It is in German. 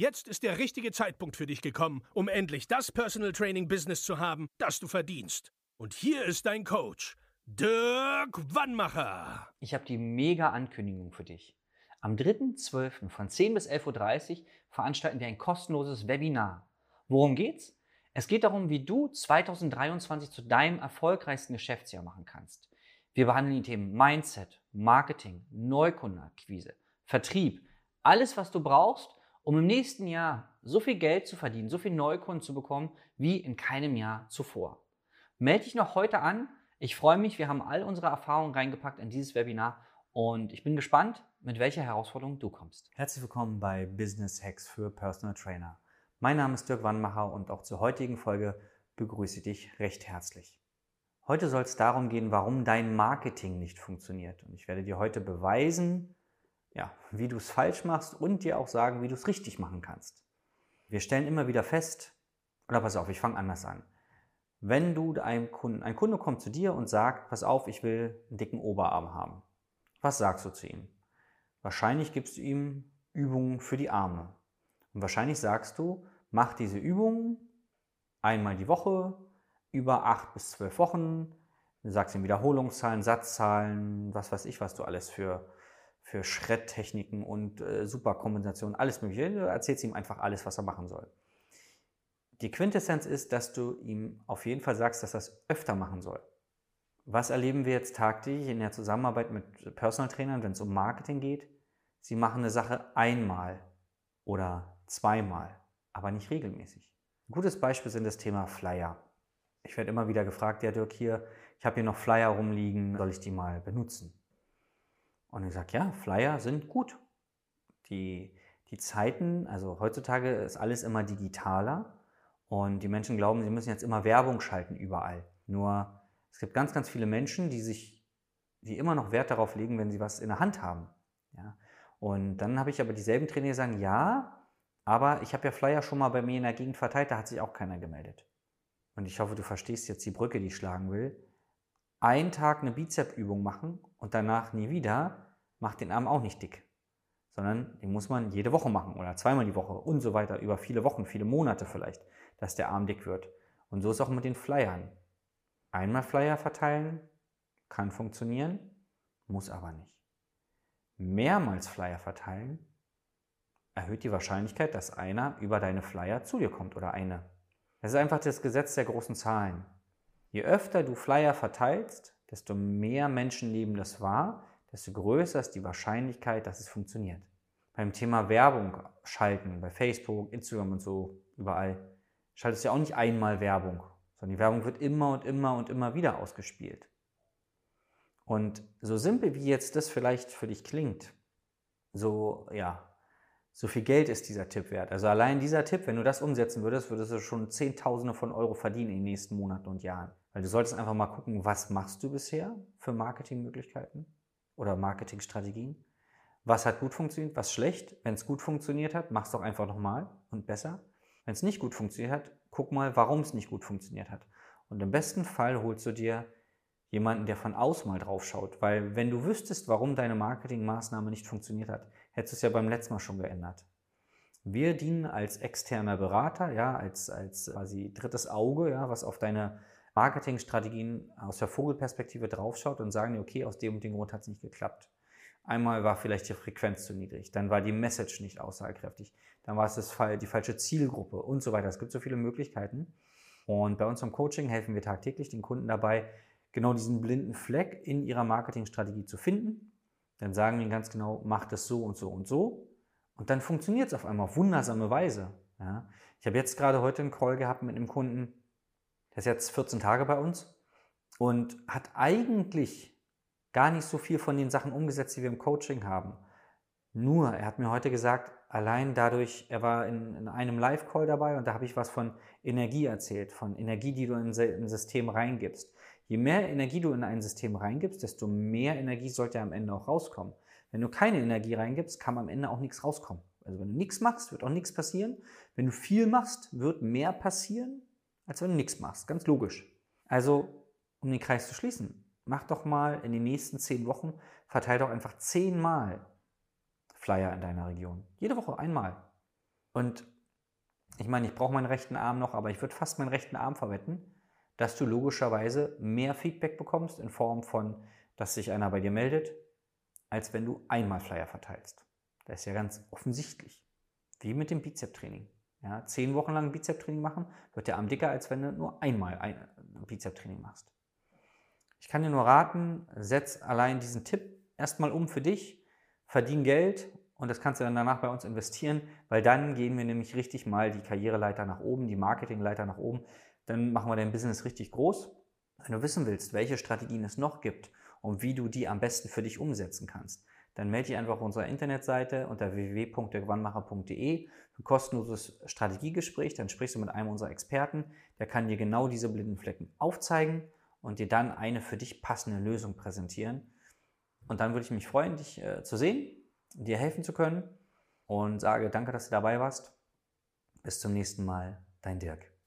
Jetzt ist der richtige Zeitpunkt für dich gekommen, um endlich das Personal Training Business zu haben, das du verdienst. Und hier ist dein Coach, Dirk Wannmacher. Ich habe die mega Ankündigung für dich. Am 3.12. von 10 bis 11.30 Uhr veranstalten wir ein kostenloses Webinar. Worum geht's? Es geht darum, wie du 2023 zu deinem erfolgreichsten Geschäftsjahr machen kannst. Wir behandeln die Themen Mindset, Marketing, Neukundenakquise, Vertrieb, alles, was du brauchst, um im nächsten Jahr so viel Geld zu verdienen, so viel Neukunden zu bekommen, wie in keinem Jahr zuvor. Melde dich noch heute an. Ich freue mich, wir haben all unsere Erfahrungen reingepackt in dieses Webinar und ich bin gespannt, mit welcher Herausforderung du kommst. Herzlich willkommen bei Business Hacks für Personal Trainer. Mein Name ist Dirk Wannmacher und auch zur heutigen Folge begrüße ich dich recht herzlich. Heute soll es darum gehen, warum dein Marketing nicht funktioniert. Und ich werde dir heute beweisen, ja, wie du es falsch machst und dir auch sagen, wie du es richtig machen kannst. Wir stellen immer wieder fest, oder pass auf, ich fange anders an. Wenn du einem Kunden, ein Kunde kommt zu dir und sagt, pass auf, ich will einen dicken Oberarm haben. Was sagst du zu ihm? Wahrscheinlich gibst du ihm Übungen für die Arme. Und wahrscheinlich sagst du, mach diese Übungen einmal die Woche über acht bis zwölf Wochen. Du sagst ihm Wiederholungszahlen, Satzzahlen, was weiß ich, was du alles für, für Schreddtechniken und äh, Superkompensationen, alles mögliche. Du erzählst ihm einfach alles, was er machen soll. Die Quintessenz ist, dass du ihm auf jeden Fall sagst, dass er es öfter machen soll. Was erleben wir jetzt tagtäglich in der Zusammenarbeit mit Personal Trainern, wenn es um Marketing geht? Sie machen eine Sache einmal oder zweimal, aber nicht regelmäßig. Ein gutes Beispiel sind das Thema Flyer. Ich werde immer wieder gefragt, ja Dirk, hier, ich habe hier noch Flyer rumliegen, soll ich die mal benutzen? Und ich sage, ja, Flyer sind gut. Die, die Zeiten, also heutzutage ist alles immer digitaler und die Menschen glauben, sie müssen jetzt immer Werbung schalten überall. Nur es gibt ganz, ganz viele Menschen, die sich, die immer noch Wert darauf legen, wenn sie was in der Hand haben. Ja? Und dann habe ich aber dieselben Trainer, die sagen, ja, aber ich habe ja Flyer schon mal bei mir in der Gegend verteilt, da hat sich auch keiner gemeldet. Und ich hoffe, du verstehst jetzt die Brücke, die ich schlagen will. Einen Tag eine Bizepsübung machen und danach nie wieder, macht den Arm auch nicht dick. Sondern den muss man jede Woche machen oder zweimal die Woche und so weiter, über viele Wochen, viele Monate vielleicht, dass der Arm dick wird. Und so ist auch mit den Flyern. Einmal Flyer verteilen kann funktionieren, muss aber nicht. Mehrmals Flyer verteilen erhöht die Wahrscheinlichkeit, dass einer über deine Flyer zu dir kommt oder eine. Das ist einfach das Gesetz der großen Zahlen. Je öfter du Flyer verteilst, desto mehr Menschen nehmen das wahr, desto größer ist die Wahrscheinlichkeit, dass es funktioniert. Beim Thema Werbung schalten, bei Facebook, Instagram und so, überall, schaltest du ja auch nicht einmal Werbung, sondern die Werbung wird immer und immer und immer wieder ausgespielt. Und so simpel wie jetzt das vielleicht für dich klingt, so, ja, so viel Geld ist dieser Tipp wert. Also allein dieser Tipp, wenn du das umsetzen würdest, würdest du schon Zehntausende von Euro verdienen in den nächsten Monaten und Jahren. Weil du solltest einfach mal gucken, was machst du bisher für Marketingmöglichkeiten oder Marketingstrategien. Was hat gut funktioniert, was schlecht. Wenn es gut funktioniert hat, mach es doch einfach nochmal und besser. Wenn es nicht gut funktioniert hat, guck mal, warum es nicht gut funktioniert hat. Und im besten Fall holst du dir jemanden, der von außen mal drauf schaut. Weil wenn du wüsstest, warum deine Marketingmaßnahme nicht funktioniert hat, hättest du es ja beim letzten Mal schon geändert. Wir dienen als externer Berater, ja, als, als quasi drittes Auge, ja, was auf deine Marketingstrategien aus der Vogelperspektive draufschaut und sagen, okay, aus dem und dem Grund hat es nicht geklappt. Einmal war vielleicht die Frequenz zu niedrig, dann war die Message nicht aussagekräftig, dann war es das Fall, die falsche Zielgruppe und so weiter. Es gibt so viele Möglichkeiten. Und bei unserem Coaching helfen wir tagtäglich den Kunden dabei, genau diesen blinden Fleck in ihrer Marketingstrategie zu finden. Dann sagen wir ihnen ganz genau, mach das so und so und so. Und dann funktioniert es auf einmal auf wundersame Weise. Ja. Ich habe jetzt gerade heute einen Call gehabt mit einem Kunden, der ist jetzt 14 Tage bei uns und hat eigentlich gar nicht so viel von den Sachen umgesetzt, die wir im Coaching haben. Nur, er hat mir heute gesagt, allein dadurch, er war in, in einem Live-Call dabei und da habe ich was von Energie erzählt, von Energie, die du in ein System reingibst. Je mehr Energie du in ein System reingibst, desto mehr Energie sollte am Ende auch rauskommen. Wenn du keine Energie reingibst, kann am Ende auch nichts rauskommen. Also wenn du nichts machst, wird auch nichts passieren. Wenn du viel machst, wird mehr passieren, als wenn du nichts machst. Ganz logisch. Also, um den Kreis zu schließen, mach doch mal in den nächsten zehn Wochen, verteil doch einfach zehnmal Flyer in deiner Region. Jede Woche einmal. Und ich meine, ich brauche meinen rechten Arm noch, aber ich würde fast meinen rechten Arm verwetten, dass du logischerweise mehr Feedback bekommst in Form von, dass sich einer bei dir meldet, als wenn du einmal Flyer verteilst. Das ist ja ganz offensichtlich. Wie mit dem Bizep-Training. Ja, zehn Wochen lang Bizep-Training machen, wird der Arm dicker, als wenn du nur einmal ein Bizep-Training machst. Ich kann dir nur raten, setz allein diesen Tipp erstmal um für dich, verdien Geld und das kannst du dann danach bei uns investieren, weil dann gehen wir nämlich richtig mal die Karriereleiter nach oben, die Marketingleiter nach oben. Dann machen wir dein Business richtig groß. Wenn du wissen willst, welche Strategien es noch gibt und wie du die am besten für dich umsetzen kannst, dann melde dich einfach auf unserer Internetseite unter www.dergewannmacher.de für ein kostenloses Strategiegespräch. Dann sprichst du mit einem unserer Experten, der kann dir genau diese blinden Flecken aufzeigen und dir dann eine für dich passende Lösung präsentieren. Und dann würde ich mich freuen, dich äh, zu sehen, dir helfen zu können und sage danke, dass du dabei warst. Bis zum nächsten Mal, dein Dirk.